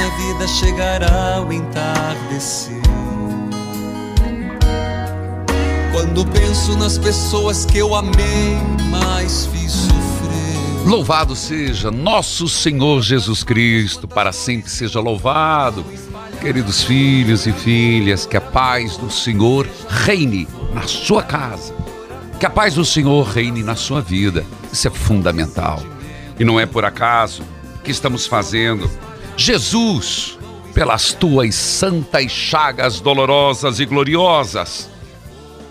Na vida chegará o entardecer. Quando penso nas pessoas que eu amei, mas fiz sofrer. Louvado seja nosso Senhor Jesus Cristo, para sempre seja louvado. Queridos filhos e filhas, que a paz do Senhor reine na sua casa. Que a paz do Senhor reine na sua vida. Isso é fundamental. E não é por acaso que estamos fazendo. Jesus, pelas tuas santas chagas dolorosas e gloriosas,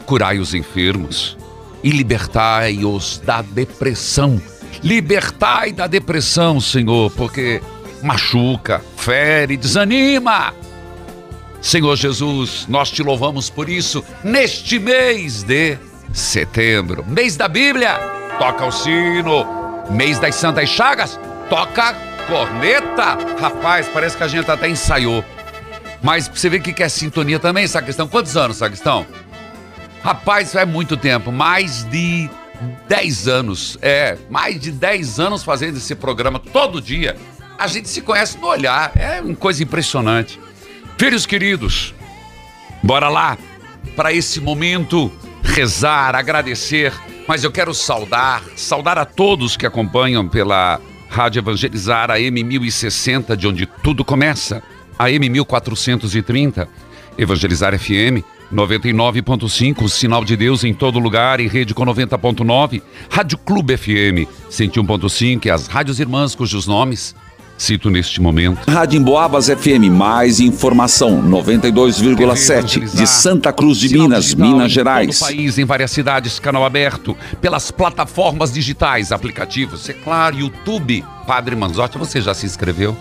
curai os enfermos e libertai-os da depressão. Libertai da depressão, Senhor, porque machuca, fere, desanima. Senhor Jesus, nós te louvamos por isso neste mês de setembro, mês da Bíblia. Toca o sino, mês das Santas Chagas, toca corneta. Rapaz, parece que a gente até ensaiou. Mas você vê que quer sintonia também, Sacristão? Quantos anos, Sacristão? Rapaz, é muito tempo, mais de 10 anos. É, mais de 10 anos fazendo esse programa todo dia. A gente se conhece no olhar, é uma coisa impressionante. Filhos queridos, bora lá para esse momento rezar, agradecer, mas eu quero saudar, saudar a todos que acompanham pela Rádio Evangelizar AM 1060, de onde tudo começa, AM 1430, Evangelizar FM 99.5, Sinal de Deus em todo lugar e rede com 90.9, Rádio Clube FM 101.5 e as rádios irmãs cujos nomes cito neste momento. Rádio Emboabas FM, mais informação, 92,7 de Santa Cruz de Minas, digital Minas Gerais. Todo o país, em várias cidades, canal aberto, pelas plataformas digitais, aplicativos, é claro, YouTube. Padre Manzotti, você já se inscreveu?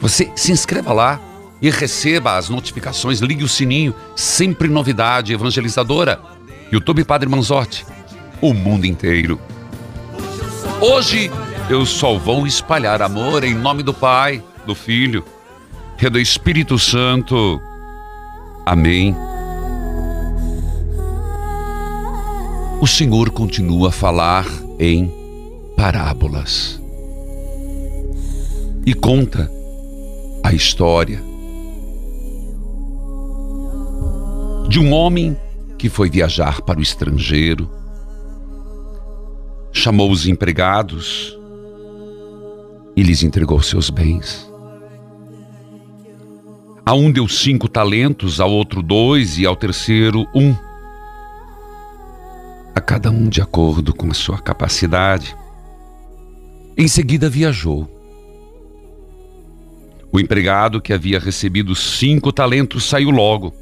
Você se inscreva lá e receba as notificações, ligue o sininho, sempre novidade evangelizadora. YouTube Padre Manzotti, o mundo inteiro. Hoje eu só vou espalhar amor em nome do Pai, do Filho e do Espírito Santo. Amém. O Senhor continua a falar em parábolas e conta a história de um homem que foi viajar para o estrangeiro, chamou os empregados e lhes entregou seus bens. A um deu cinco talentos, ao outro dois e ao terceiro um. A cada um de acordo com a sua capacidade. Em seguida viajou. O empregado que havia recebido cinco talentos saiu logo.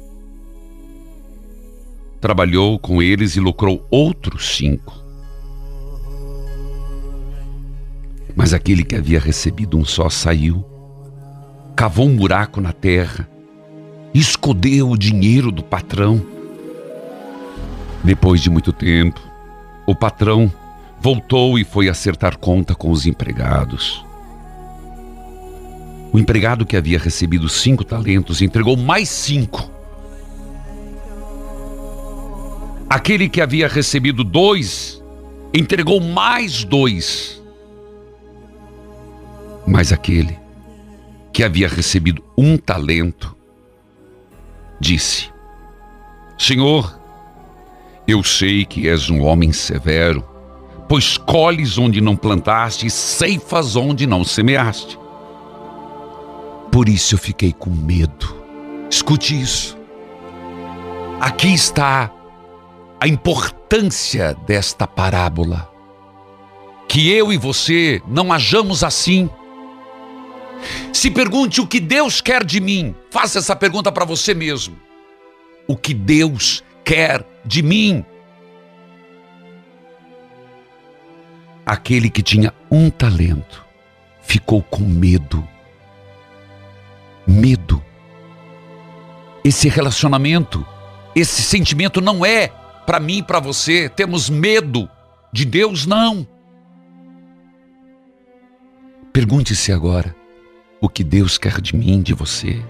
Trabalhou com eles e lucrou outros cinco. Mas aquele que havia recebido um só saiu, cavou um buraco na terra, escondeu o dinheiro do patrão. Depois de muito tempo, o patrão voltou e foi acertar conta com os empregados. O empregado que havia recebido cinco talentos entregou mais cinco. Aquele que havia recebido dois entregou mais dois. Mas aquele que havia recebido um talento disse: Senhor, eu sei que és um homem severo, pois colhes onde não plantaste e ceifas onde não semeaste. Por isso eu fiquei com medo. Escute isso. Aqui está a importância desta parábola. Que eu e você não hajamos assim. Se pergunte o que Deus quer de mim. Faça essa pergunta para você mesmo. O que Deus quer de mim? Aquele que tinha um talento ficou com medo. Medo. Esse relacionamento, esse sentimento não é para mim para você. Temos medo de Deus, não. Pergunte-se agora: o que Deus quer de mim, de você?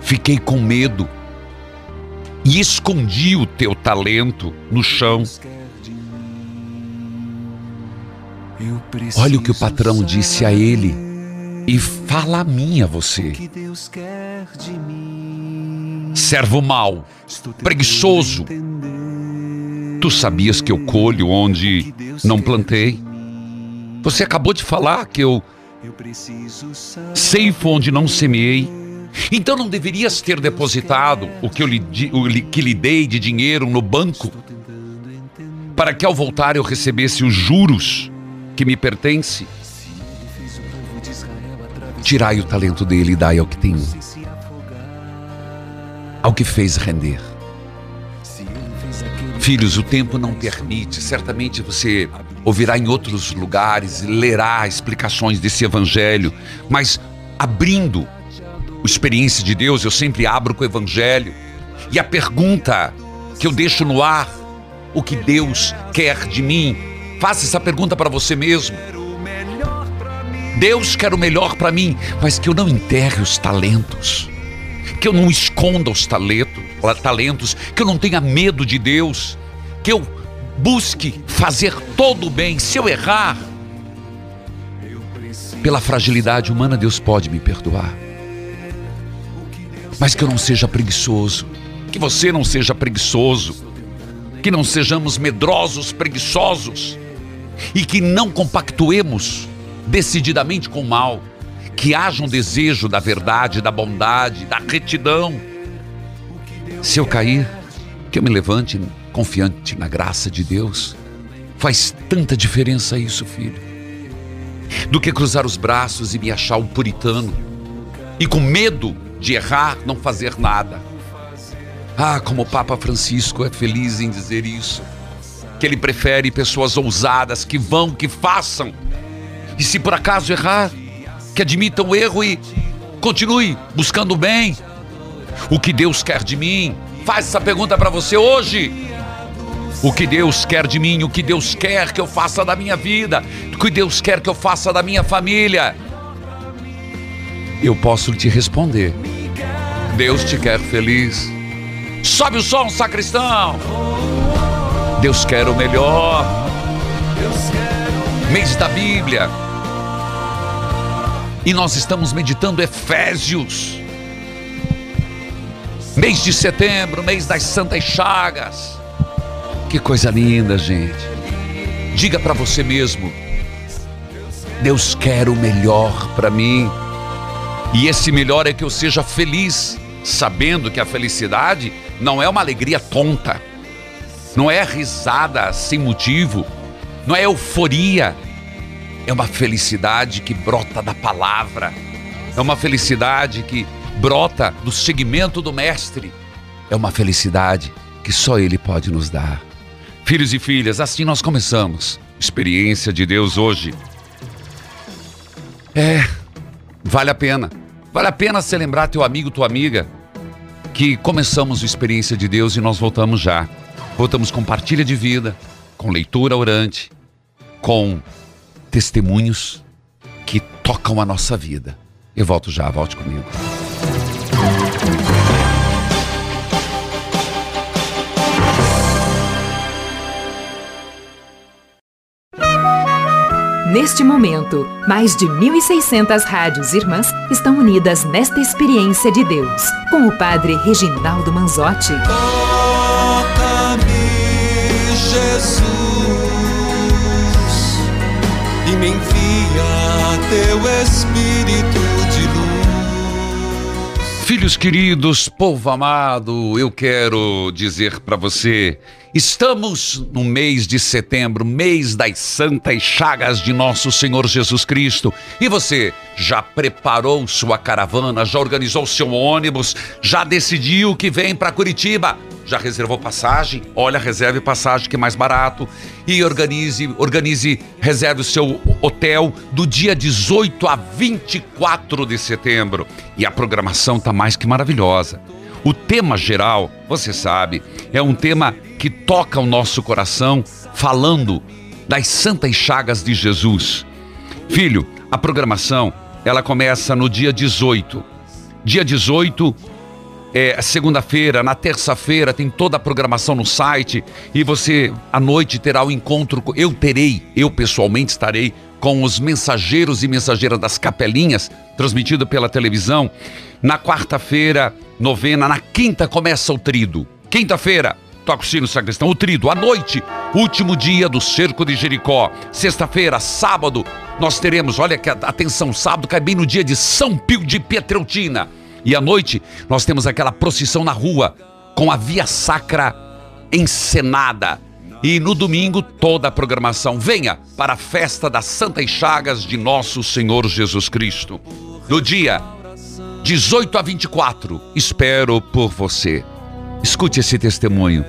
Fiquei com medo e escondi o teu talento no chão. Olha o que o patrão disse a ele e fala a mim a você. Servo mau, preguiçoso. Tu sabias que eu colho onde não plantei? Você acabou de falar que eu ceifo onde não semeei. Então não deverias ter depositado o que, eu lhe, o que lhe dei de dinheiro no banco para que ao voltar eu recebesse os juros que me pertence? Tirai o talento dele e dai ao que tem ao que fez render. Filhos, o tempo não permite. Certamente você ouvirá em outros lugares, lerá explicações desse evangelho, mas abrindo a experiência de Deus, eu sempre abro com o evangelho. E a pergunta que eu deixo no ar, o que Deus quer de mim? Faça essa pergunta para você mesmo. Deus quer o melhor para mim, mas que eu não enterre os talentos que eu não esconda os talentos, talentos, que eu não tenha medo de Deus, que eu busque fazer todo o bem. Se eu errar, pela fragilidade humana, Deus pode me perdoar. Mas que eu não seja preguiçoso, que você não seja preguiçoso, que não sejamos medrosos, preguiçosos e que não compactuemos decididamente com o mal que haja um desejo da verdade, da bondade, da retidão. Se eu cair, que eu me levante confiante na graça de Deus. Faz tanta diferença isso, filho. Do que cruzar os braços e me achar um puritano e com medo de errar, não fazer nada. Ah, como o Papa Francisco é feliz em dizer isso. Que ele prefere pessoas ousadas que vão, que façam. E se por acaso errar, que admita o erro e continue buscando o bem. O que Deus quer de mim? Faz essa pergunta para você hoje. O que Deus quer de mim? O que Deus quer que eu faça da minha vida? O que Deus quer que eu faça da minha família? Eu posso te responder. Deus te quer feliz. Sobe o som, sacristão. Deus quer o melhor. Mês da Bíblia e nós estamos meditando Efésios. Mês de setembro, mês das Santas Chagas. Que coisa linda, gente. Diga para você mesmo: Deus quer o melhor para mim. E esse melhor é que eu seja feliz, sabendo que a felicidade não é uma alegria tonta, não é risada sem motivo, não é euforia, é uma felicidade que brota da palavra, é uma felicidade que brota do segmento do Mestre, é uma felicidade que só Ele pode nos dar. Filhos e filhas, assim nós começamos. Experiência de Deus hoje. É, vale a pena. Vale a pena você lembrar teu amigo, tua amiga, que começamos a experiência de Deus e nós voltamos já. Voltamos com partilha de vida, com leitura orante, com testemunhos que tocam a nossa vida. Eu volto já, volte comigo. Neste momento, mais de 1.600 rádios irmãs estão unidas nesta experiência de Deus, com o Padre Reginaldo Manzotti. Toca-me, Jesus, e me envia teu Espírito de luz. Filhos queridos, povo amado, eu quero dizer para você Estamos no mês de setembro, mês das santas chagas de nosso Senhor Jesus Cristo. E você já preparou sua caravana, já organizou seu ônibus, já decidiu que vem para Curitiba? Já reservou passagem? Olha, reserve passagem que é mais barato. E organize, organize, reserve o seu hotel do dia 18 a 24 de setembro. E a programação está mais que maravilhosa. O tema geral, você sabe, é um tema que toca o nosso coração, falando das santas chagas de Jesus. Filho, a programação, ela começa no dia 18. Dia 18 é segunda-feira, na terça-feira tem toda a programação no site e você à noite terá o encontro, eu terei, eu pessoalmente estarei com os mensageiros e mensageiras das capelinhas, transmitido pela televisão. Na quarta-feira, novena. Na quinta começa o trido. Quinta-feira, toca o sino sacristão. O trido, à noite, último dia do cerco de Jericó. Sexta-feira, sábado, nós teremos, olha que atenção, sábado cai bem no dia de São Pio de Pietreutina. E à noite, nós temos aquela procissão na rua com a via sacra encenada. E no domingo, toda a programação. Venha para a festa das Santas Chagas de Nosso Senhor Jesus Cristo. No dia 18 a 24, espero por você. Escute esse testemunho.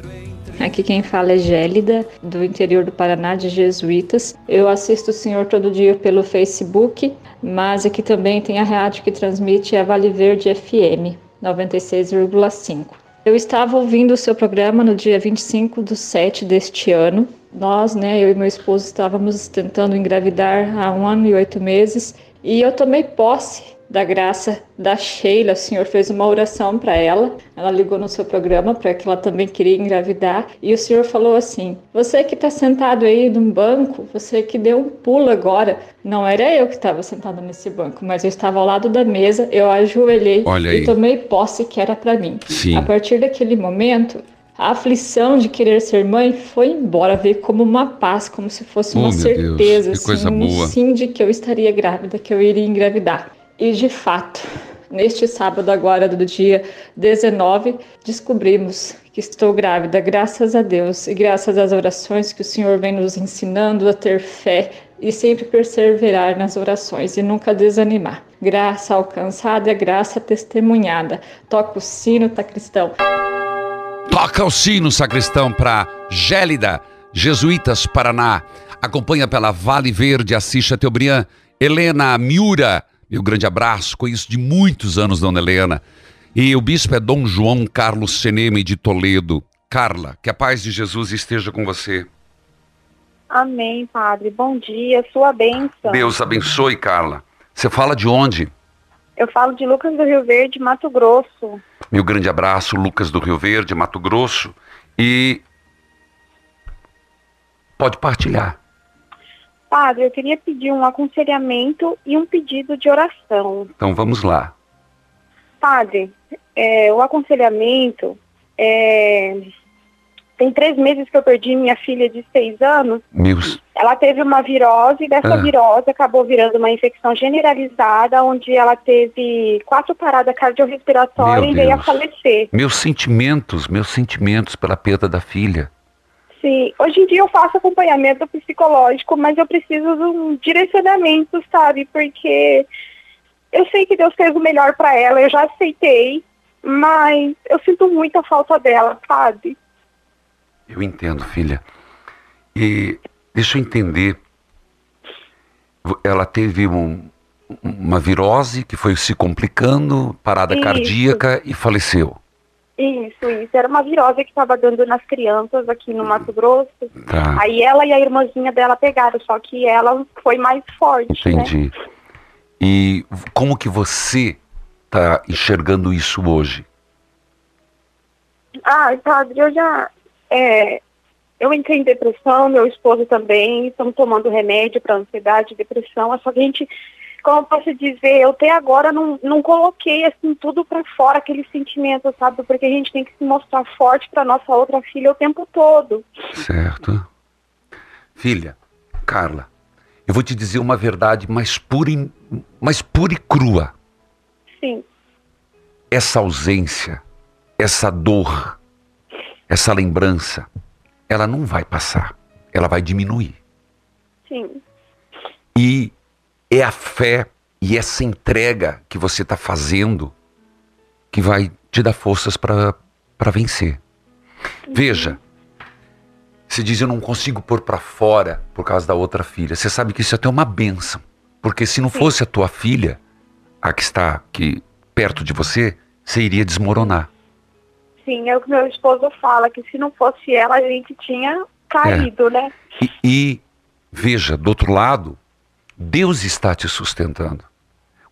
Aqui quem fala é Gélida, do interior do Paraná, de Jesuítas. Eu assisto o senhor todo dia pelo Facebook, mas aqui também tem a rádio que transmite a Vale Verde FM 96,5. Eu estava ouvindo o seu programa no dia 25 do 7 deste ano. Nós, né, eu e meu esposo estávamos tentando engravidar há um ano e oito meses e eu tomei posse da graça da Sheila. O Senhor fez uma oração para ela. Ela ligou no seu programa para que ela também queria engravidar. E o Senhor falou assim: Você que está sentado aí num banco, você que deu um pulo agora. Não era eu que estava sentado nesse banco, mas eu estava ao lado da mesa. Eu ajoelhei e tomei posse que era para mim. Sim. A partir daquele momento, a aflição de querer ser mãe foi embora, veio como uma paz, como se fosse uma oh, certeza, Deus, assim, um sim de que eu estaria grávida, que eu iria engravidar. E de fato, neste sábado agora do dia 19, descobrimos que estou grávida, graças a Deus e graças às orações que o Senhor vem nos ensinando a ter fé e sempre perseverar nas orações e nunca desanimar. Graça alcançada é graça testemunhada. Toca o sino, tá cristão. Toca o sino, sacristão, para Gélida, Jesuítas, Paraná. Acompanha pela Vale Verde, Assis Teobrian, Helena Miura, meu grande abraço, conheço de muitos anos Dona Helena. E o bispo é Dom João Carlos Seneme de Toledo. Carla, que a paz de Jesus esteja com você. Amém, Padre. Bom dia, sua bênção. Deus abençoe, Carla. Você fala de onde? Eu falo de Lucas do Rio Verde, Mato Grosso. Meu grande abraço, Lucas do Rio Verde, Mato Grosso. E pode partilhar. Padre, eu queria pedir um aconselhamento e um pedido de oração. Então vamos lá. Padre, é, o aconselhamento é, tem três meses que eu perdi minha filha de seis anos. Meus. Ela teve uma virose e dessa Ah. virose acabou virando uma infecção generalizada, onde ela teve quatro paradas cardiorrespiratórias Meu e veio a falecer. Meus sentimentos, meus sentimentos pela perda da filha. Sim, hoje em dia eu faço acompanhamento psicológico, mas eu preciso de um direcionamento, sabe? Porque eu sei que Deus fez o melhor para ela, eu já aceitei, mas eu sinto muita falta dela, sabe? Eu entendo, filha. E deixa eu entender. Ela teve um- uma virose que foi se complicando, parada Isso. cardíaca e faleceu. Isso, isso. Era uma virose que estava dando nas crianças aqui no Mato Grosso. Tá, Aí ela e a irmãzinha dela pegaram, só que ela foi mais forte, né? entendi. E v- como que você está enxergando isso hoje? Ah, padre, eu já. É, eu entrei em depressão, meu esposo também, estamos tomando remédio para ansiedade, depressão, só que a gente, como eu posso dizer, eu até agora não, não coloquei assim tudo para fora, aquele sentimento, sabe? Porque a gente tem que se mostrar forte para nossa outra filha o tempo todo. Certo. Filha, Carla, eu vou te dizer uma verdade mais pura e, mais pura e crua. Sim. Essa ausência, essa dor, essa lembrança, ela não vai passar, ela vai diminuir. Sim. E é a fé e essa entrega que você está fazendo que vai te dar forças para vencer. Veja, se diz eu não consigo pôr para fora por causa da outra filha. Você sabe que isso é até uma benção, porque se não fosse a tua filha, a que está aqui perto de você, você iria desmoronar. Sim, é o que meu esposo fala, que se não fosse ela, a gente tinha caído, né? E, e veja, do outro lado, Deus está te sustentando.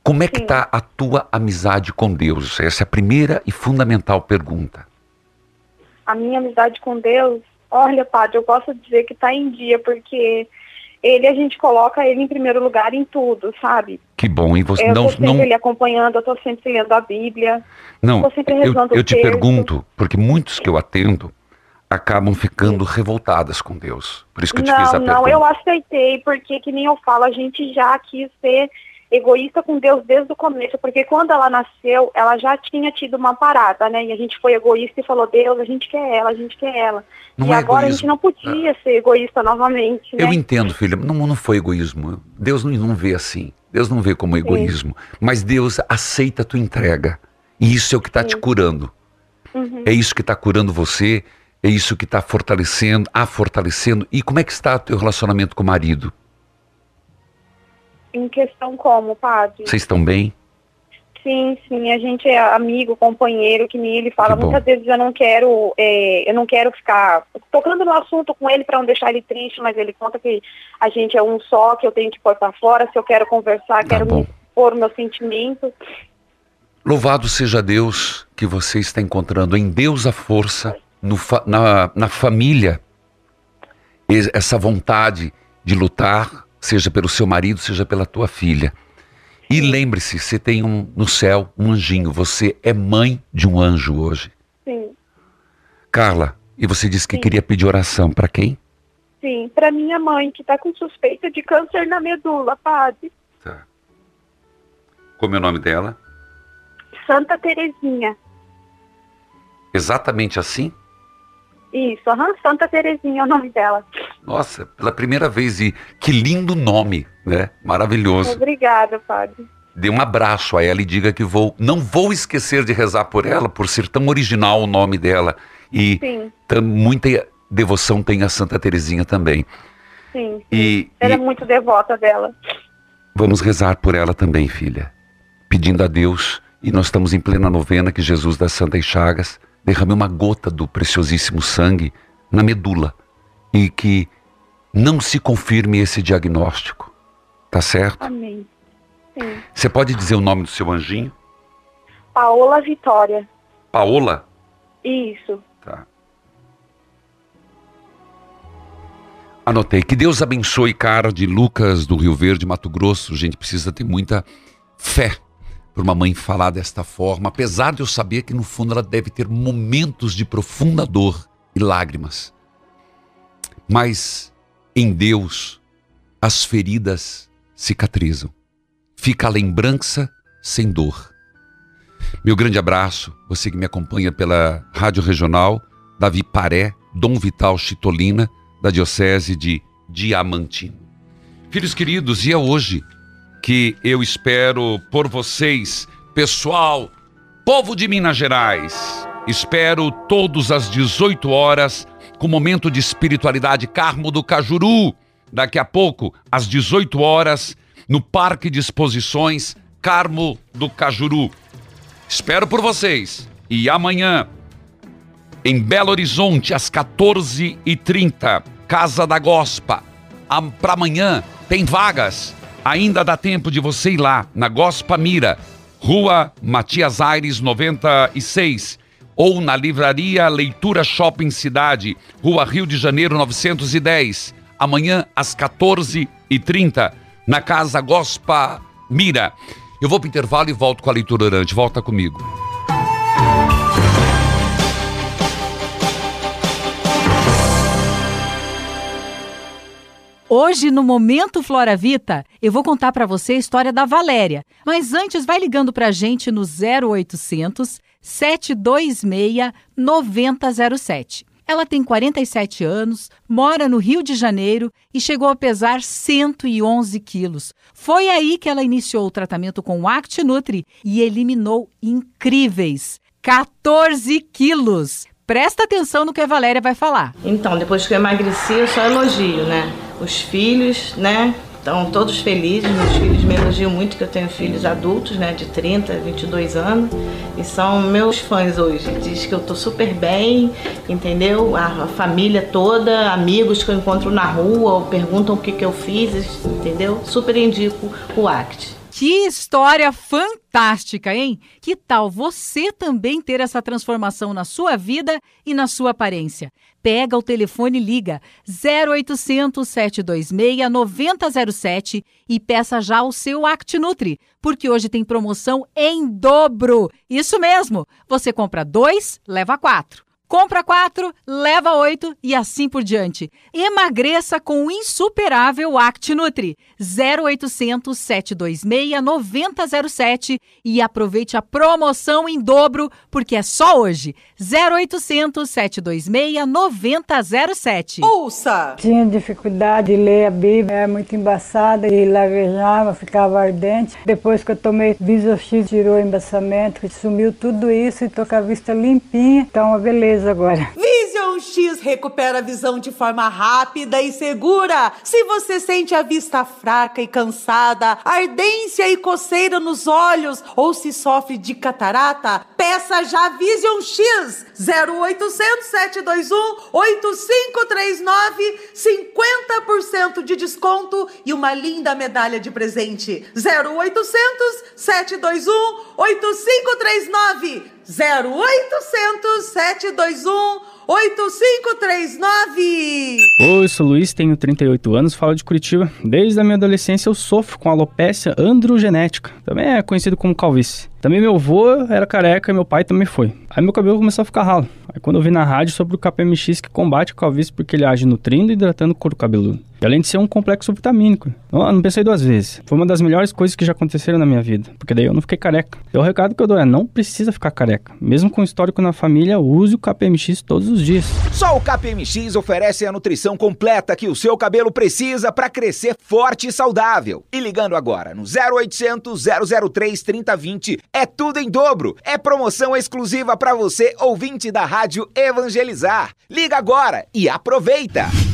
Como é que está a tua amizade com Deus? Essa é a primeira e fundamental pergunta. A minha amizade com Deus, olha, padre, eu posso dizer que está em dia, porque ele, a gente coloca ele em primeiro lugar em tudo, sabe? Que bom, e você Eu não, tô sempre não, ele acompanhando, eu tô sempre lendo a Bíblia. não. Eu, eu te pergunto, porque muitos que eu atendo acabam ficando revoltadas com Deus. Por isso que eu te fiz a Não, pergunta. não, eu aceitei, porque que nem eu falo, a gente já quis ser egoísta com Deus desde o começo, porque quando ela nasceu, ela já tinha tido uma parada, né? E a gente foi egoísta e falou, Deus, a gente quer ela, a gente quer ela. Não e é agora a egoísmo. gente não podia ser egoísta novamente, né? Eu entendo, filha, não, não foi egoísmo. Deus não, não vê assim. Deus não vê como egoísmo. Mas Deus aceita a tua entrega. E isso é o que está te curando. Uhum. É isso que está curando você. É isso que está fortalecendo, a fortalecendo. E como é que está o teu relacionamento com o marido? Em questão como, padre? Vocês estão bem? Sim, sim, a gente é amigo, companheiro, que nem ele fala. Que bom. Muitas vezes eu não quero, é, eu não quero ficar tocando no assunto com ele para não deixar ele triste, mas ele conta que a gente é um só, que eu tenho que pôr para fora. Se eu quero conversar, Tá quero bom. me pôr meus sentimentos. Louvado seja Deus que você está encontrando em Deus a força, no na, na família, es- essa vontade de lutar, seja pelo seu marido, seja pela tua filha. E lembre-se, você tem um, no céu um anjinho, você é mãe de um anjo hoje. Sim, Carla, e você disse que Sim. queria pedir oração para quem? sim. Para minha mãe, que está com suspeita de câncer na medula, padre. Tá. Como é o nome dela? Santa Terezinha. Exatamente assim? Isso, aham, Santa Terezinha é o nome dela. Nossa, pela primeira vez, e que lindo nome, né? Maravilhoso. Obrigada, padre. Dê um abraço a ela e diga que vou, não vou esquecer de rezar por ela, por ser tão original o nome dela. E Sim, tam- muita devoção tem a Santa Terezinha também. sim. E, Ela é e muito devota dela. vamos rezar por ela também, filha. Pedindo a Deus, e nós estamos em plena novena, que Jesus das Santas Chagas derrame uma gota do preciosíssimo sangue na medula. E que não se confirme esse diagnóstico. Tá certo? Amém. Sim. Você pode dizer o nome do seu anjinho? Paola Vitória. Paola? Isso. Tá. Anotei. Que Deus abençoe, cara de Lucas do Rio Verde, Mato Grosso. A gente precisa ter muita fé para uma mãe falar desta forma, apesar de eu saber que no fundo ela deve ter momentos de profunda dor e lágrimas. Mas em Deus as feridas cicatrizam. Fica a lembrança sem dor. Meu grande abraço, você que me acompanha pela Rádio Regional, Davi Paré, Dom Vital Chitolina, da Diocese de Diamantino. Filhos queridos, e é hoje que eu espero por vocês, pessoal, povo de Minas Gerais. Espero todos às 18 horas com momento de espiritualidade Carmo do Cajuru. Daqui a pouco, às 18 horas, no Parque de Exposições Carmo do Cajuru. Espero por vocês. E amanhã, em Belo Horizonte, às 14h30, Casa da Gospa. Para amanhã tem vagas. Ainda dá tempo de você ir lá, na Gospa Mira, Rua Matias Aires 96. ou na livraria Leitura Shopping Cidade, Rua Rio de Janeiro 910. Amanhã às 14h30, na Casa Gospa Mira. Eu vou para o intervalo e volto com a leitura orante. Volta comigo. Hoje, no Momento Flora Vita, eu vou contar para você a história da Valéria. Mas antes, vai ligando para a gente no 0800 726 9007. Ela tem 47 anos, mora no Rio de Janeiro e chegou a pesar 111 quilos. Foi aí que ela iniciou o tratamento com o ActiNutri e eliminou incríveis 14 quilos. Presta atenção no que a Valéria vai falar. Então, depois que eu emagreci, eu só elogio, né? Os filhos, né? Estão todos felizes, meus filhos me elogiam muito que eu tenho filhos adultos, né, de 30, 22 anos, e são meus fãs hoje. Diz que eu tô super bem, entendeu? A, a família toda, amigos que eu encontro na rua, perguntam o que que eu fiz, entendeu? Super indico o ACT. Que história fantástica, hein? Que tal você também ter essa transformação na sua vida e na sua aparência? Pega o telefone e liga 0800 726 9007 e peça já o seu ActiNutri, porque hoje tem promoção em dobro. Isso mesmo, você compra dois, leva quatro. Compra quatro, leva oito e assim por diante. Emagreça com o insuperável ActiNutri 0800 726 9007 e aproveite a promoção em dobro, porque é só hoje. 0800 726 9007. Ouça! Tinha dificuldade de ler a Bíblia, era muito embaçada e lavejava, ficava ardente. Depois que eu tomei Visor X, tirou o embaçamento, sumiu tudo isso e tô com a vista limpinha. Então, uma beleza agora. Vision X recupera a visão de forma rápida e segura. Se você sente a vista fraca e cansada, ardência e coceira nos olhos ou se sofre de catarata, peça já Vision X 0800 721 8539 50% de desconto e uma linda medalha de presente. 0800 721 8539 0800 721 8539. Oi, sou Luiz, tenho 38 anos, falo de Curitiba. Desde a minha adolescência eu sofro com alopecia androgenética, também é conhecido como calvície. Também meu avô era careca e meu pai também foi. Aí meu cabelo começou a ficar ralo. Aí quando eu vi na rádio sobre o KPMX que combate a calvície porque ele age nutrindo e hidratando o couro cabeludo. Além de ser um complexo vitamínico. Não, não pensei duas vezes. Foi uma das melhores coisas que já aconteceram na minha vida. Porque daí eu não fiquei careca. E o recado que eu dou é, não precisa ficar careca. Mesmo com histórico na família, use o KPMX todos os dias. Só o KPMX oferece a nutrição completa que o seu cabelo precisa para crescer forte e saudável. E ligando agora no 0800 003 3020 é tudo em dobro. É promoção exclusiva para você, ouvinte da Rádio Evangelizar. Liga agora e aproveita!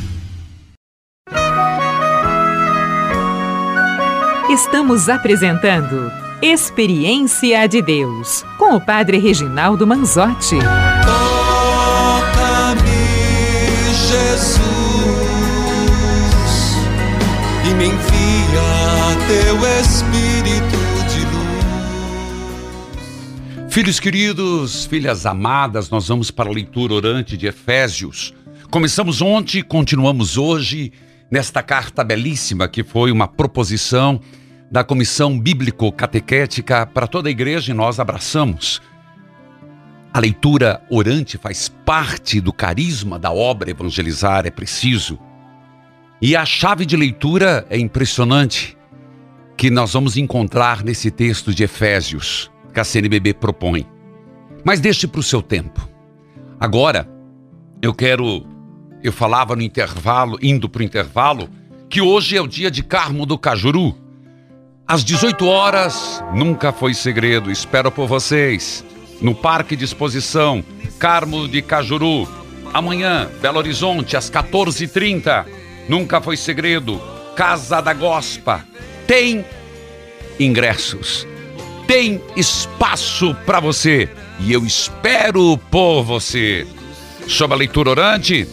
Estamos apresentando Experiência de Deus com o Padre Reginaldo Manzotti. Toca-me, Jesus, e me envia teu Espírito de luz. Filhos queridos, filhas amadas, nós vamos para a leitura orante de Efésios. Começamos ontem, continuamos hoje nesta carta belíssima que foi uma proposição da Comissão Bíblico-Catequética para toda a igreja e nós abraçamos. A leitura orante faz parte do carisma da obra evangelizar, é preciso. E a chave de leitura é impressionante que nós vamos encontrar nesse texto de Efésios que a CNBB propõe. Mas deixe para o seu tempo. Agora, eu quero eu falava no intervalo, indo para o intervalo, que hoje é o dia de Carmo do Cajuru. Às 18 horas, nunca foi segredo, espero por vocês. No Parque de Exposição, Carmo de Cajuru. Amanhã, Belo Horizonte, às 14h30. Nunca foi segredo, Casa da Gospa. Tem ingressos. Tem espaço para você. E eu espero por você. Sobre a leitura orante,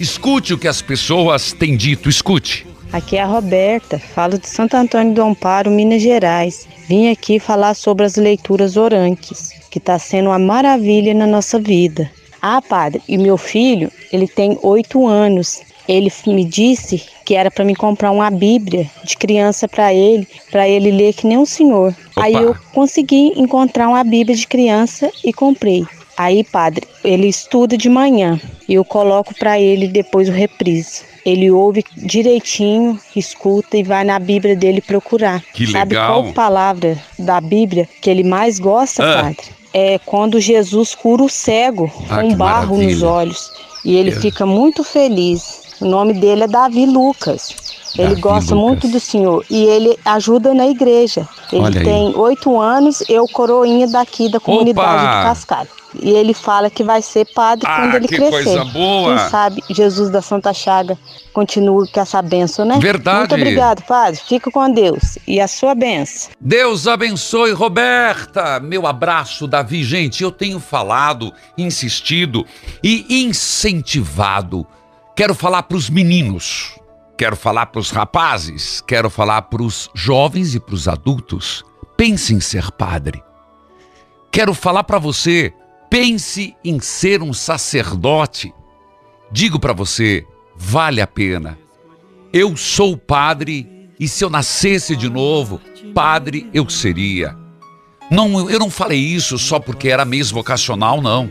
Escute o que as pessoas têm dito, escute. Aqui é a Roberta, falo de Santo Antônio do Amparo, Minas Gerais. Vim aqui falar sobre as leituras orantes. que está sendo uma maravilha na nossa vida. Ah, padre, e meu filho, ele tem oito anos. Ele me disse que era para me comprar uma Bíblia de criança para ele, para ele ler que nem um senhor. Opa. Aí eu consegui encontrar uma Bíblia de criança e comprei. Aí, padre, ele estuda de manhã e eu coloco para ele depois o reprise. Ele ouve direitinho, escuta e vai na Bíblia dele procurar. Que Sabe legal. qual palavra da Bíblia que ele mais gosta, Ah. padre? É quando Jesus cura o cego Ah, com barro nos maravilha. olhos. E ele É. fica muito feliz. O nome dele é Davi Lucas. Ele gosta muito do Senhor e ele ajuda na igreja. Ele Olha tem oito anos, eu coroinha daqui da comunidade Opa! de Cascalho. E ele fala que vai ser padre Ah, quando ele que crescer. coisa boa! Quem sabe Jesus da Santa Chaga continue com essa benção, né? Verdade. Muito obrigado, padre. Fica com Deus. E a sua benção. Deus abençoe, Roberta. Meu abraço, Davi. Gente, eu tenho falado, insistido e incentivado. Quero falar para os meninos, quero falar para os rapazes, quero falar para os jovens e para os adultos. Pense em ser padre. Quero falar para você, pense em ser um sacerdote. Digo para você, vale a pena. Eu sou padre e se eu nascesse de novo, padre eu seria. Não, eu não falei isso só porque era mês vocacional, não.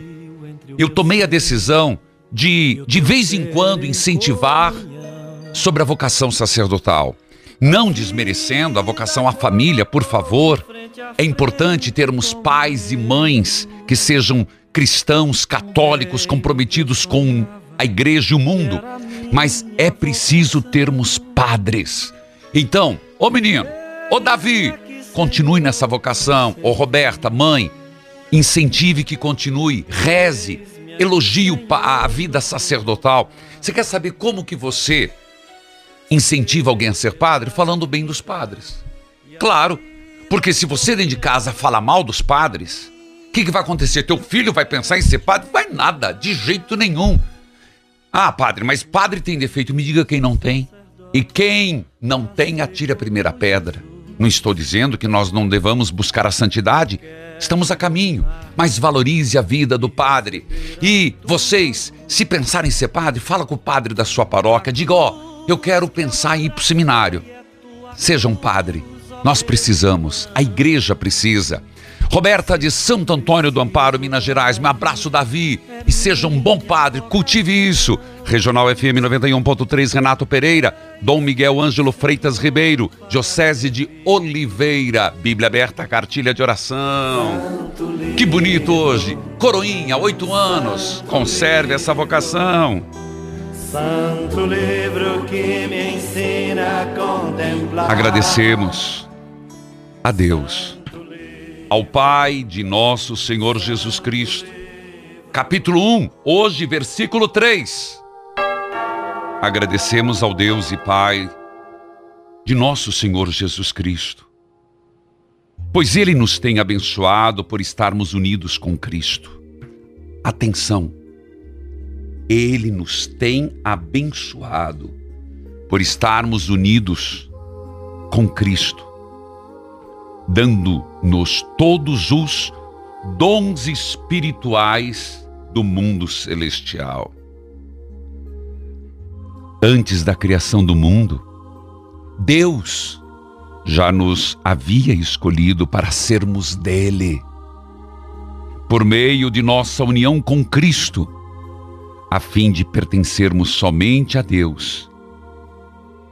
Eu tomei a decisão de, de vez em quando, incentivar sobre a vocação sacerdotal. Não desmerecendo a vocação à família, por favor. É importante termos pais e mães que sejam cristãos, católicos, comprometidos com a igreja e o mundo. Mas é preciso termos padres. Então, ô menino, ô Davi, continue nessa vocação. Ô Roberta, mãe, incentive que continue, reze, elogie a vida sacerdotal. Você quer saber como que você incentiva alguém a ser padre? Falando bem dos padres. Claro, porque se você dentro de casa fala mal dos padres, o que, que vai acontecer? Teu filho vai pensar em ser padre? Vai nada, de jeito nenhum. Ah, padre, mas padre tem defeito. Me diga quem não tem. E quem não tem, atire a primeira pedra. Não estou dizendo que nós não devamos buscar a santidade. Estamos a caminho. Mas valorize a vida do padre. E vocês, se pensarem em ser padre, fala com o padre da sua paróquia. Diga, ó, eu quero pensar em ir para o seminário. Seja um padre. Nós precisamos. A igreja precisa. Roberta de Santo Antônio do Amparo, Minas Gerais. Me abraço, Davi. E seja um bom padre. Cultive isso. Regional FM 91.3, Renato Pereira. Dom Miguel Ângelo Freitas Ribeiro. Diocese de Oliveira. Bíblia aberta, cartilha de oração. Que bonito hoje. Coroinha, oito anos. Conserve essa vocação. Santo livro que me ensina a contemplar. Agradecemos a Deus, ao Pai de nosso Senhor Jesus Cristo. Capítulo 1, hoje, versículo 3. Agradecemos ao Deus e Pai de nosso Senhor Jesus Cristo, pois Ele nos tem abençoado por estarmos unidos com Cristo. Atenção, Ele nos tem abençoado por estarmos unidos com Cristo, dando-nos todos os dons espirituais do mundo celestial. Antes da criação do mundo, Deus já nos havia escolhido para sermos dele, por meio de nossa união com Cristo, a fim de pertencermos somente a Deus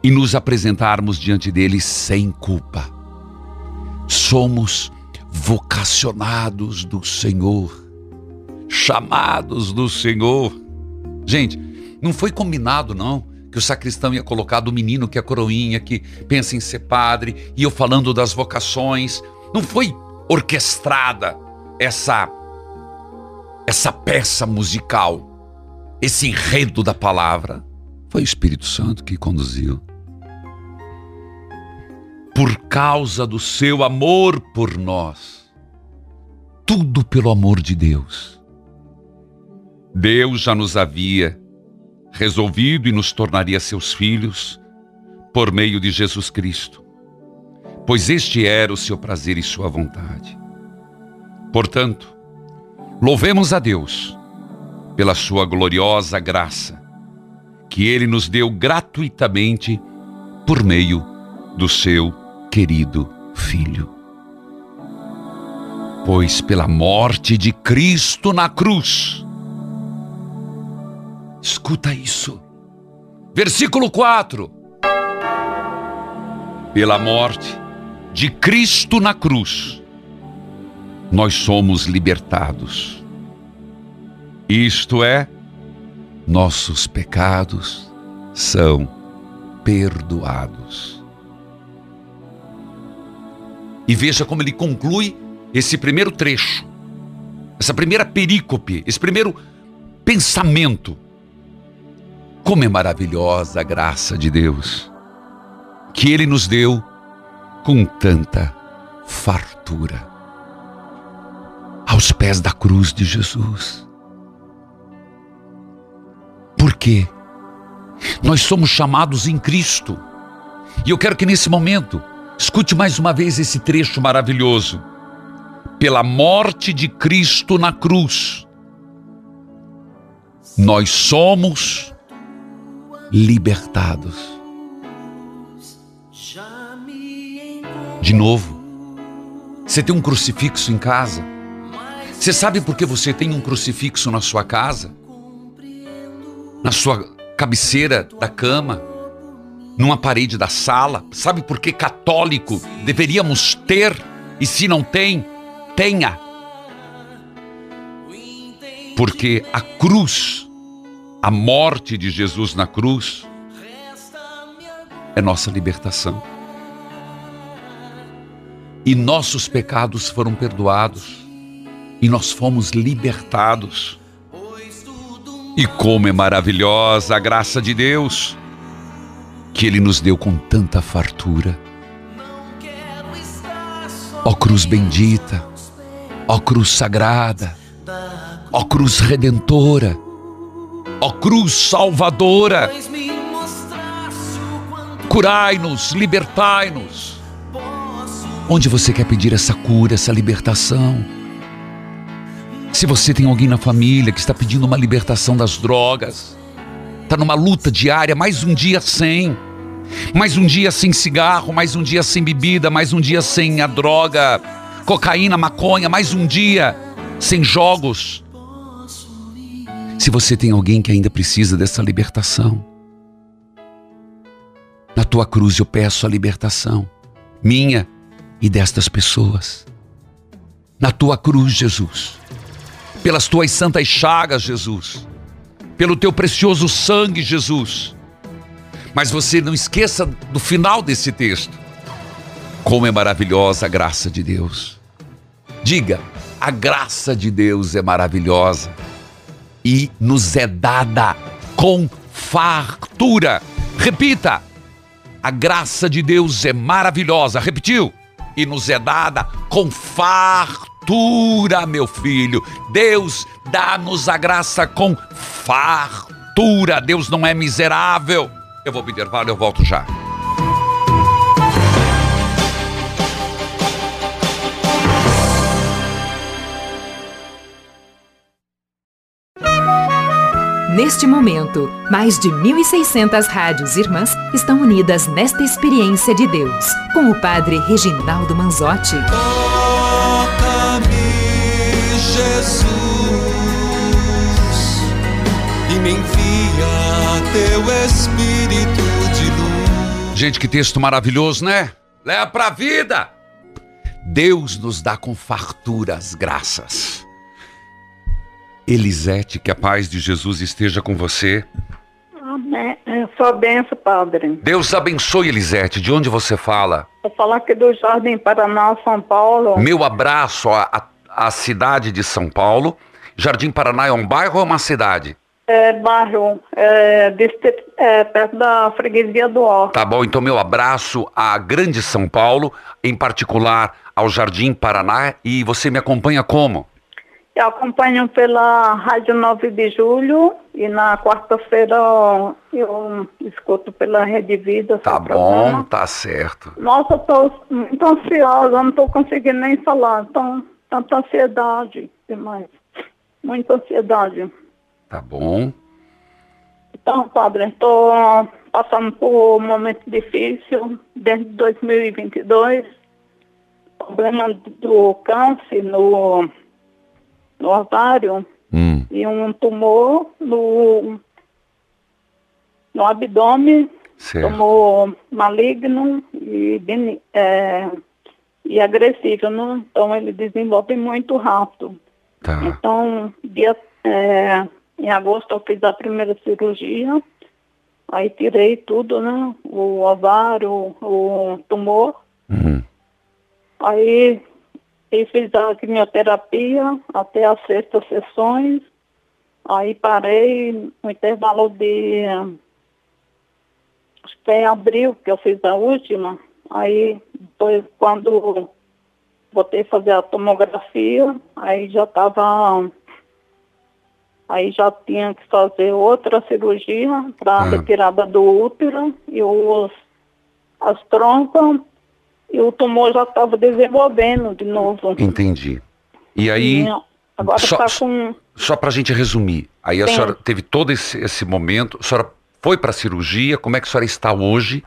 e nos apresentarmos diante dele sem culpa. Somos vocacionados do Senhor, chamados do Senhor. Gente, não foi combinado não que o sacristão ia colocar do menino que é coroinha, que pensa em ser padre, e eu falando das vocações. Não foi orquestrada essa essa peça musical, esse enredo da palavra. Foi o Espírito Santo que conduziu. Por causa do seu amor por nós. Tudo pelo amor de Deus. Deus já nos havia resolvido e nos tornaria seus filhos por meio de Jesus Cristo, pois este era o seu prazer e sua vontade. Portanto, Louvemos a Deus pela sua gloriosa graça, que Ele nos deu gratuitamente por meio do seu querido Filho. Pois pela morte de Cristo na cruz, escuta isso, versículo 4: pela morte de Cristo na cruz, nós somos libertados. Isto é, nossos pecados são perdoados. E veja como ele conclui esse primeiro trecho, essa primeira perícope, esse primeiro pensamento. Como é maravilhosa a graça de Deus, que Ele nos deu com tanta fartura. Aos pés da cruz de Jesus. Por quê? Nós somos chamados em Cristo. E eu quero que nesse momento, escute mais uma vez esse trecho maravilhoso. Pela morte de Cristo na cruz, nós somos libertados. De novo, você tem um crucifixo em casa? Você sabe por que você tem um crucifixo na sua casa? Na sua cabeceira da cama? Numa parede da sala? Sabe por que católico deveríamos ter? E se não tem, tenha. Porque a cruz, a morte de Jesus na cruz, é nossa libertação. E nossos pecados foram perdoados. E nós fomos libertados. E como é maravilhosa a graça de Deus, que Ele nos deu com tanta fartura. Ó cruz bendita, ó cruz sagrada, ó cruz redentora, ó cruz salvadora. Curai-nos, libertai-nos. Onde você quer pedir essa cura, essa libertação? Se você tem alguém na família que está pedindo uma libertação das drogas, está numa luta diária, mais um dia sem, mais um dia sem cigarro, mais um dia sem bebida, mais um dia sem a droga, cocaína, maconha, mais um dia sem jogos. Se você tem alguém que ainda precisa dessa libertação, na tua cruz eu peço a libertação, minha e destas pessoas. Na tua cruz, Jesus. Pelas tuas santas chagas, Jesus. Pelo teu precioso sangue, Jesus. Mas você não esqueça do final desse texto. Como é maravilhosa a graça de Deus. Diga, a graça de Deus é maravilhosa e nos é dada com fartura. Repita, a graça de Deus é maravilhosa. Repetiu? E nos é dada com fartura, meu filho. Deus dá-nos a graça com fartura. Deus não é miserável. Eu vou me intervalo, eu volto já. Neste momento, mais de 1.600 rádios irmãs estão unidas nesta experiência de Deus, com o Padre Reginaldo Manzotti. Me envia teu Espírito de luz. Gente, que texto maravilhoso, né? Leva pra vida! Deus nos dá com fartura as graças. Elisete, que a paz de Jesus esteja com você. Amém. Eu sou benção, padre. Deus abençoe, Elisete. De onde você fala? Vou falar aqui do Jardim Paraná, São Paulo. Meu abraço à, à, à cidade de São Paulo. Jardim Paraná é um bairro ou uma cidade? É, bairro, é, distrito, é, perto da freguesia do Ó. Tá bom, então meu abraço à Grande São Paulo, em particular ao Jardim Paraná. E você me acompanha como? Eu acompanho pela Rádio 9 de Julho e na quarta-feira eu escuto pela Rede Vida. Tá bom, programa. tá certo. Nossa, eu tô muito ansiosa, não tô conseguindo nem falar. Tão, tanta ansiedade demais. muita ansiedade. Tá bom. Então, padre, estou passando por um momento difícil desde 2022. Problema do câncer no, no ovário Hum. e um tumor no, no abdômen, Certo. tumor maligno e, é, e agressivo, né? Então ele desenvolve muito rápido. Tá. Então, dia, é, em agosto eu fiz a primeira cirurgia, aí tirei tudo, né? O ovário, o tumor, Uhum. aí e fiz a quimioterapia até as sextas sessões, aí parei no intervalo de acho que foi em abril que eu fiz a última, aí depois quando botei fazer a tomografia, aí já estava aí já tinha que fazer outra cirurgia para Ah. retirada do útero e os as trompas e o tumor já estava desenvolvendo de novo. Entendi. E aí, E agora só- está com só pra gente resumir, aí a Sim. senhora teve todo esse, esse momento, a senhora foi pra cirurgia, como é que a senhora está hoje?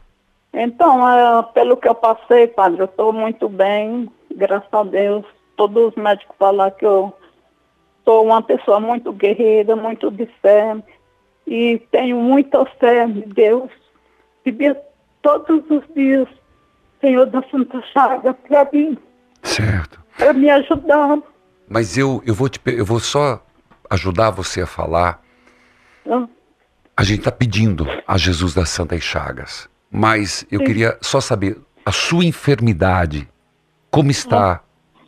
Então, é, pelo que eu passei, padre, eu estou muito bem, graças a Deus. Todos os médicos falam que eu sou uma pessoa muito guerreira, muito de fé, e tenho muita fé em Deus. Pedir todos os dias, Senhor da Santa Chaga, para mim, Certo. para me ajudar. Mas eu, eu, vou te, eu vou só ajudar você a falar. A gente está pedindo a Jesus das Santas Chagas. Mas eu Sim. queria só saber, a sua enfermidade, como está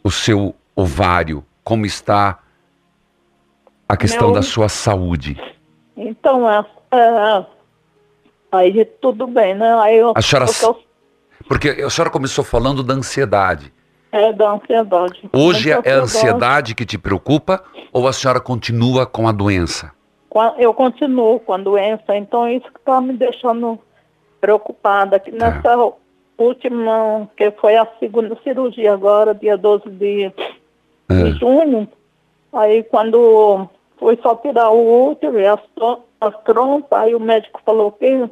o seu ovário? Como está a questão Meu- da sua saúde? Então, é, é, aí tudo bem, né? Aí eu, A senhora porque eu- Porque a senhora começou falando da ansiedade. é da ansiedade. Hoje é a ansiedade que te preocupa ou a senhora continua com a doença? Eu continuo com a doença, então isso que está me deixando preocupada. Que Tá. nessa última, que foi a segunda cirurgia agora, dia 12 de, de É. junho, aí quando foi só tirar o útero e as, tro- as trompas, aí o médico falou que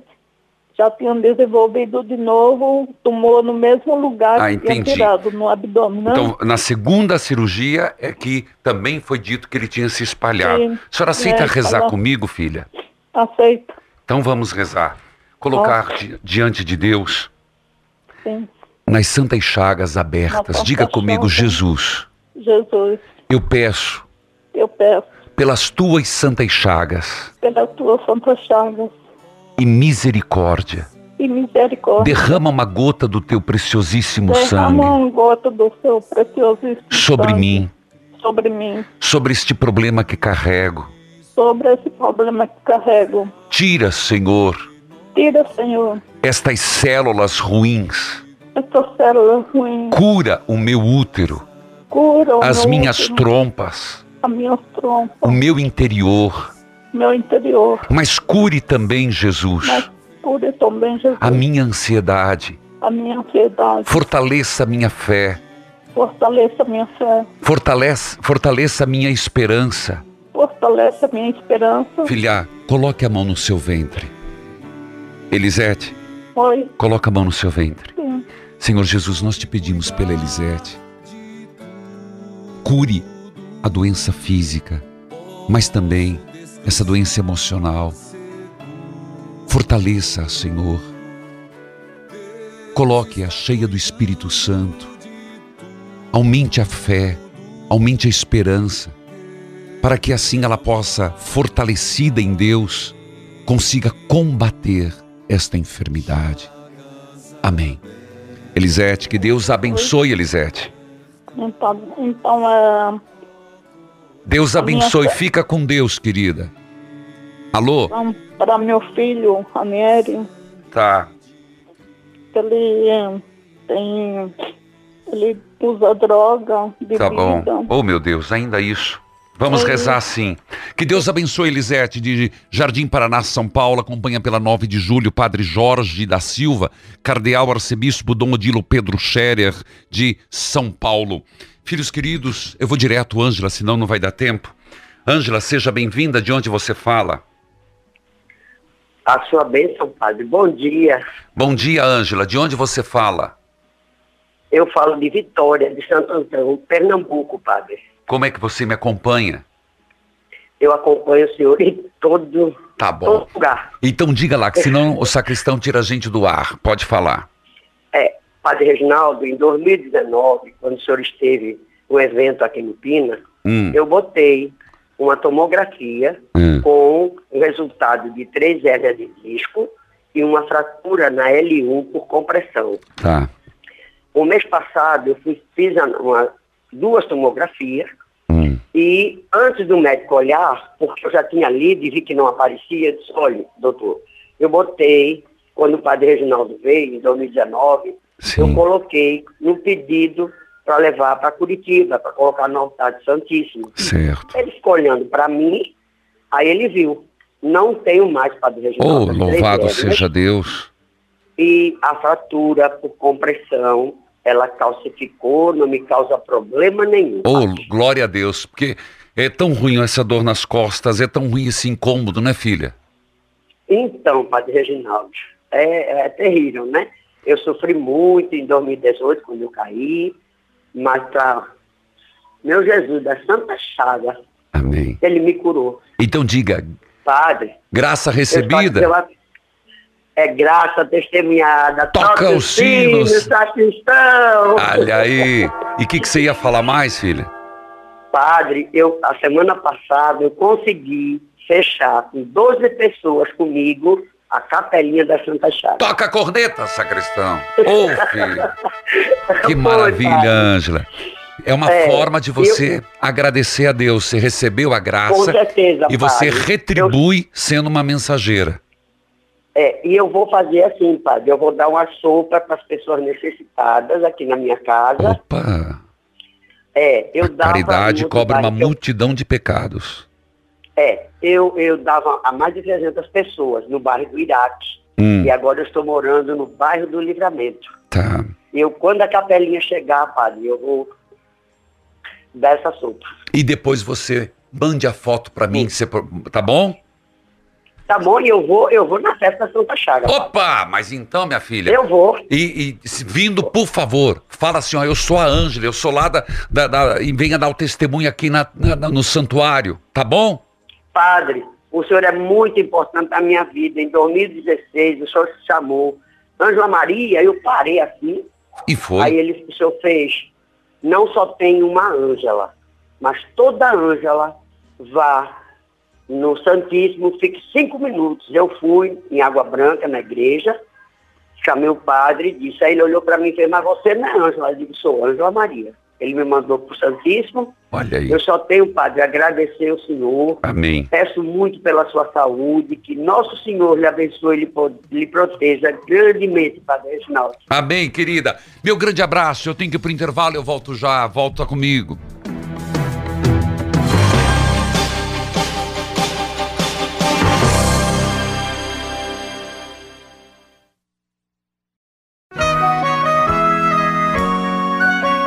já tinham desenvolvido de novo tumor no mesmo lugar Ah, que tinha tirado, no abdômen. né? Então, na segunda cirurgia é que também foi dito que ele tinha se espalhado. Sim. A senhora aceita É, rezar comigo, filha? Aceito, Então vamos rezar. Colocar di- diante de Deus, sim. nas santas chagas abertas. Diga comigo. Jesus, Jesus, eu peço eu peço pelas tuas santas chagas pela tua santa chaga e misericórdia. e misericórdia. Derrama uma gota do teu preciosíssimo Derrama sangue um gota do seu preciosíssimo sobre sangue mim, sobre mim, sobre este problema que carrego. sobre esse problema que carrego. Tira, Senhor, Tira, Senhor, estas células ruins. essas células ruins. Cura o meu útero, Cura o as minhas útero, trompas, as minhas trompas, o meu interior. meu interior. Mas cure também, Jesus, Mas cure também, Jesus, a minha ansiedade. a minha ansiedade. Fortaleça a minha fé. Fortaleça a minha fé. Fortalece, fortaleça a minha esperança. Fortalece a minha esperança. Filha, coloque a mão no seu ventre. Elisete, Oi. coloca a mão no seu ventre. Sim. Senhor Jesus, nós te pedimos pela Elisete. Cure a doença física, mas também essa doença emocional. Fortaleça, Senhor. Coloque-a cheia do Espírito Santo. Aumente a fé, aumente a esperança, para que assim ela possa, fortalecida em Deus, consiga combater esta enfermidade. Amém. Elisete, que Deus abençoe, Elisete. Então, então é, Deus minha abençoe. fé- Fica com Deus, querida. Alô? para meu filho, Ranieri, Tá. ele tem. Ele usa droga, bebida. Tá bom. Oh, meu Deus, ainda isso. Vamos rezar sim. Que Deus abençoe Elisete de Jardim Paraná, São Paulo. Acompanha pela 9 de julho Padre Jorge da Silva, Cardeal Arcebispo Dom Odilo Pedro Scherer de São Paulo. Filhos queridos, eu vou direto, Ângela, senão não vai dar tempo. Ângela, seja bem-vinda. De onde você fala? A sua bênção, padre. Bom dia. Bom dia, Ângela. De onde você fala? Eu falo de Vitória, de Santo Antão, Pernambuco, padre. Como é que você me acompanha? Eu acompanho o senhor em todo, Tá bom. todo lugar. Então diga lá, que senão o sacristão tira a gente do ar. Pode falar. É, padre Reginaldo, em 2019, quando o senhor esteve no evento aqui no Pina, Hum. eu botei uma tomografia Hum. com o resultado de três hérnias de disco e uma fratura na L1 por compressão. Tá. O mês passado eu fiz a- uma- duas tomografias Hum. e antes do médico olhar, porque eu já tinha lido e vi que não aparecia, eu disse, olha, doutor, eu botei, quando o padre Reginaldo veio, em 2019, eu coloquei no pedido para levar para Curitiba, para colocar no altar de Santíssimo. Certo. Ele ficou olhando para mim, aí ele viu, não tenho mais padre Oh, Reginaldo. três louvado hérnias, seja Deus. e a fratura por compressão, ela calcificou, não me causa problema nenhum. Oh, glória a Deus. Porque é tão ruim essa dor nas costas, é tão ruim esse incômodo, né, filha? Então, Padre Reginaldo, é, é terrível, né? Eu sofri muito em 2018, quando eu caí, mas para meu Jesus, da Santa Chaga, Amém. ele me curou. Então diga, Padre, graça recebida. é graça testemunhada. Toca os sinos. sacristão. Olha aí. E o que, que você ia falar mais, filha? Padre, eu, a semana passada eu consegui fechar com 12 pessoas comigo a capelinha da Santa Chaga. Toca a corneta, sacristão. Filha. Que maravilha, Ângela. É uma É, forma de você agradecer a Deus. Você recebeu a graça Com certeza, e você padre. retribui sendo uma mensageira. É, e eu vou fazer assim, padre, eu vou dar uma sopa para as pessoas necessitadas aqui na minha casa. Opa, É, eu dava caridade cobra uma eu- multidão de pecados. É, eu, eu dava a mais de 300 pessoas no bairro do Iraque. Hum. E agora eu estou morando no bairro do Livramento. Tá. Eu, quando a capelinha chegar, padre, eu vou dar essa sopa. E depois você mande a foto pra mim, você, tá bom? Tá bom? E eu vou, eu vou na festa da Santa Chaga. Opa, mas então, minha filha. Eu vou. E, e se- vindo, por favor, fala assim, ó, eu sou a Ângela, eu sou lá da, da- da- e venha dar o testemunho aqui na- na- no santuário, tá bom? Padre, o senhor é muito importante na minha vida. Em 2016, o senhor se chamou Ângela Maria, eu parei assim. E foi. Aí ele, o senhor fez, não só tem uma Ângela, mas toda Ângela vá no Santíssimo, fique cinco minutos. Eu fui em Água Branca, na igreja, chamei o padre e disse, aí ele olhou para mim e fez, mas você não é Ângela? Eu disse, sou Ângela Maria. Ele me mandou para o Santíssimo. Olha aí. Eu só tenho, padre, agradecer ao senhor. Amém. Peço muito pela sua saúde, que nosso Senhor lhe abençoe e lhe, lhe proteja grandemente, Padre Reginaldo. Amém, querida. Meu grande abraço. Eu tenho que ir pro intervalo, eu volto já. Volta comigo.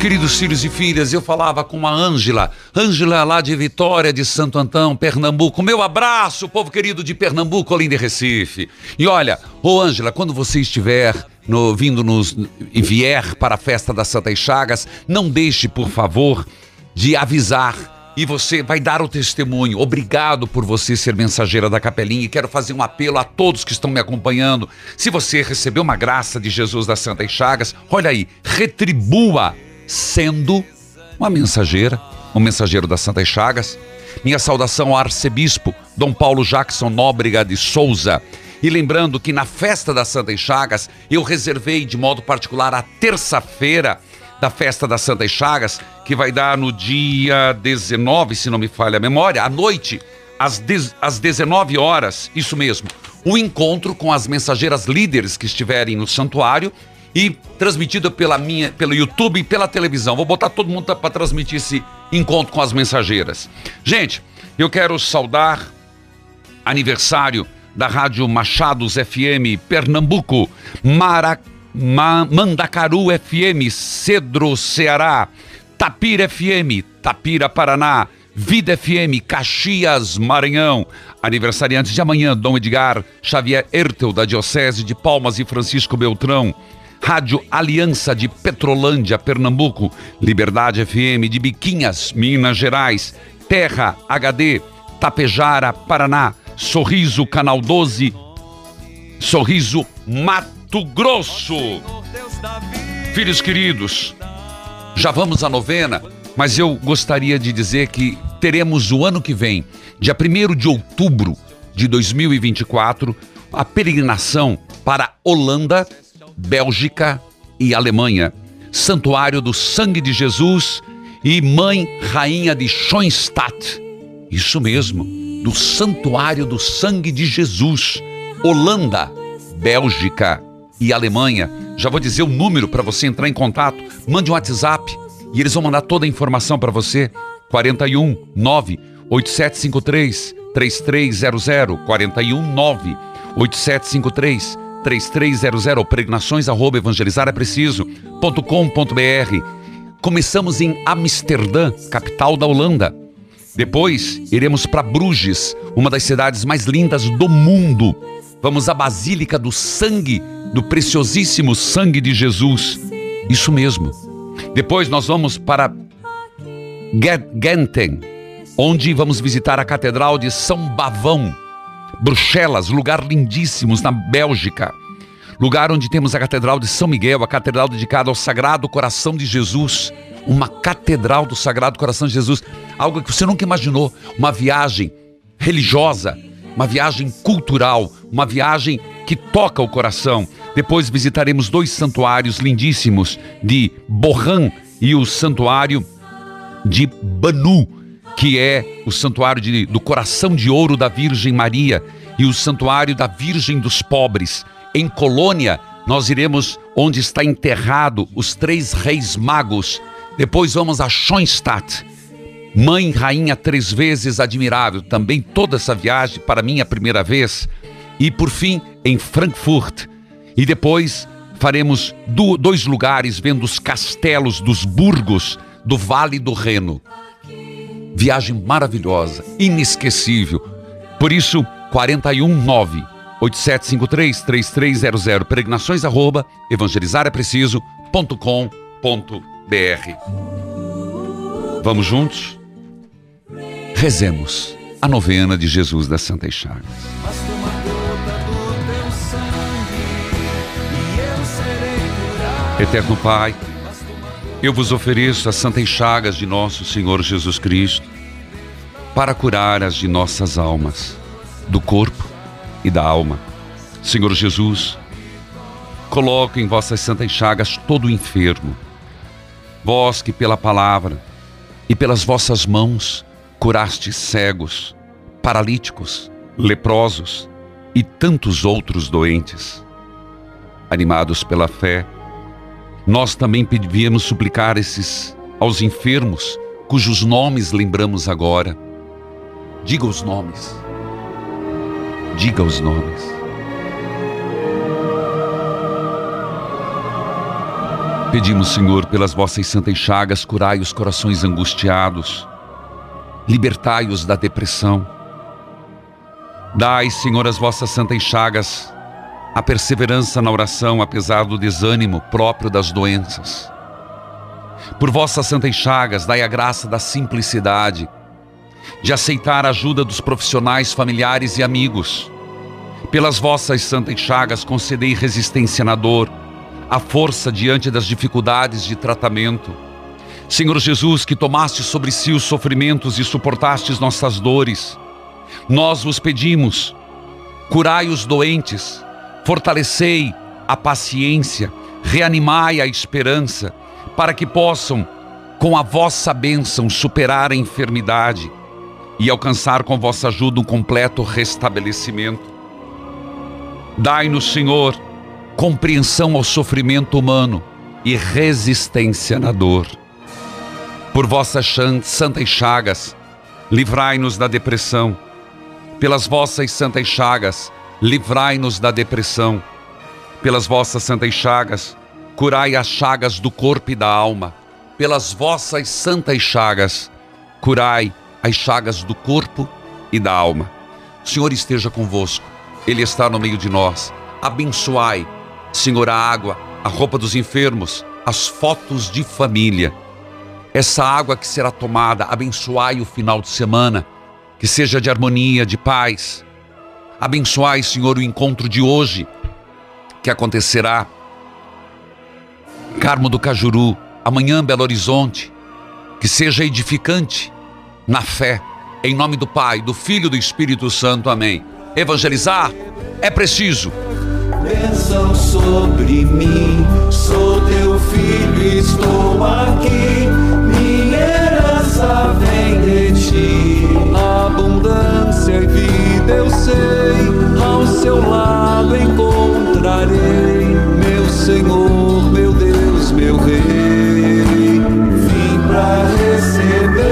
Queridos filhos e filhas, eu falava com a Ângela, Ângela lá de Vitória de Santo Antão, Pernambuco. Meu abraço, povo querido de Pernambuco, além de Recife. E olha, ô Ângela, quando você estiver no, vindo nos e vier para a festa das Santas Chagas, não deixe, por favor, de avisar. E você vai dar o testemunho. Obrigado por você ser mensageira da capelinha. E quero fazer um apelo a todos que estão me acompanhando. Se você recebeu uma graça de Jesus das Santas Chagas, olha aí, retribua sendo uma mensageira, um mensageiro das Santas Chagas. Minha saudação ao arcebispo Dom Paulo Jackson Nóbrega de Souza. E lembrando que na festa das Santas Chagas eu reservei de modo particular a terça-feira da festa das Santas Chagas, que vai dar no dia 19, se não me falha a memória, à noite, às, às 19 horas, isso mesmo, o encontro com as mensageiras líderes que estiverem no santuário e transmitido pela minha, pelo YouTube e pela televisão. Vou botar todo mundo para transmitir esse encontro com as mensageiras. Gente, eu quero saudar aniversário da Rádio Machados FM Pernambuco, Mara, Ma, Mandacaru FM Cedro Ceará, Tapira FM Tapira Paraná, Vida FM Caxias Maranhão. Aniversariantes de amanhã, Dom Edgar Xavier Ertel da Diocese de Palmas e Francisco Beltrão. Rádio Aliança de Petrolândia, Pernambuco, Liberdade FM de Biquinhas, Minas Gerais, Terra HD, Tapejara, Paraná, Sorriso Canal 12, Sorriso Mato Grosso. Filhos queridos, já vamos à novena, mas eu gostaria de dizer que teremos o ano que vem, dia 1 de outubro de 2024, a peregrinação para Holanda, Bélgica e Alemanha. Santuário do Sangue de Jesus e Mãe Rainha de Schoenstatt. Isso mesmo, do Santuário do Sangue de Jesus. Holanda, Bélgica e Alemanha. Já vou dizer o número para você entrar em contato. Mande um WhatsApp e eles vão mandar toda a informação para você. 41 9 8753 3300 41 9 8753 3300 pregnações arroba evangelizar é preciso.com.br Começamos em Amsterdã, capital da Holanda. Depois iremos para Bruges, uma das cidades mais lindas do mundo. Vamos à Basílica do Sangue, do preciosíssimo sangue de Jesus. Isso mesmo. Depois nós vamos para Genten, onde vamos visitar a Catedral de São Bavão. Bruxelas, lugar lindíssimo na Bélgica. Lugar onde temos a Catedral de São Miguel, a catedral dedicada ao Sagrado Coração de Jesus. Uma catedral do Sagrado Coração de Jesus. Algo que você nunca imaginou. Uma viagem religiosa, uma viagem cultural, uma viagem que toca o coração. Depois visitaremos dois santuários lindíssimos de Bohan e o santuário de Banu, que é o santuário de, do coração de ouro da Virgem Maria e o santuário da Virgem dos Pobres. Em Colônia, nós iremos onde está enterrado os três reis magos. Depois vamos a Schoenstatt, mãe rainha três vezes admirável. Também toda essa viagem para mim é a primeira vez. E por fim, em Frankfurt. E depois faremos do, dois lugares vendo os castelos dos burgos do Vale do Reno. Viagem maravilhosa, inesquecível. Por isso, 419 8753 3300 peregrinações arroba evangelizarepreciso.com.br Vamos juntos? Rezemos a novena de Jesus das Santas Chagas. Eterno Pai, eu vos ofereço as santas chagas de nosso Senhor Jesus Cristo para curar as de nossas almas, do corpo e da alma. Senhor Jesus, coloque em vossas santas chagas todo o enfermo. Vós que pela palavra e pelas vossas mãos curaste cegos, paralíticos, leprosos e tantos outros doentes. Animados pela fé, nós também viemos suplicar esses aos enfermos, cujos nomes lembramos agora. Diga os nomes. Diga os nomes. Pedimos, Senhor, pelas vossas santas chagas, curai os corações angustiados, libertai-os da depressão. Dai, Senhor, as vossas santas chagas a perseverança na oração apesar do desânimo próprio das doenças. Por vossas santas chagas, dai a graça da simplicidade, de aceitar a ajuda dos profissionais, familiares e amigos. Pelas vossas santas chagas, concedei resistência na dor, a força diante das dificuldades de tratamento. Senhor Jesus, que tomaste sobre si os sofrimentos e suportastes nossas dores, nós vos pedimos, curai os doentes, Fortalecei a paciência, reanimai a esperança, para que possam, com a vossa bênção, superar a enfermidade e alcançar com vossa ajuda um completo restabelecimento. Dai-nos, Senhor, compreensão ao sofrimento humano e resistência na dor. Por vossas santas chagas, livrai-nos da depressão. Pelas vossas santas chagas, livrai-nos da depressão. Pelas vossas santas chagas, curai as chagas do corpo e da alma. Pelas vossas santas chagas, curai as chagas do corpo e da alma. O Senhor esteja convosco, Ele está no meio de nós. Abençoai, Senhor, a água, a roupa dos enfermos, as fotos de família. Essa água que será tomada, abençoai o final de semana, que seja de harmonia, de paz. Abençoai, Senhor, o encontro de hoje, que acontecerá. Carmo do Cajuru, amanhã Belo Horizonte, que seja edificante na fé, em nome do Pai, do Filho e do Espírito Santo. Amém. Evangelizar é preciso. Sobre mim, sou teu filho, estou seu lado encontrarei. Meu Senhor, meu Deus, meu Rei. Vim pra receber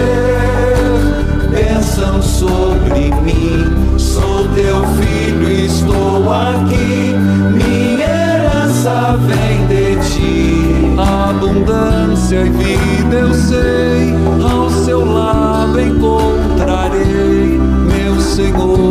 bênção sobre mim. Sou teu filho, estou aqui. Minha herança vem de ti. Abundância e vida eu sei. Ao seu lado encontrarei. Meu Senhor,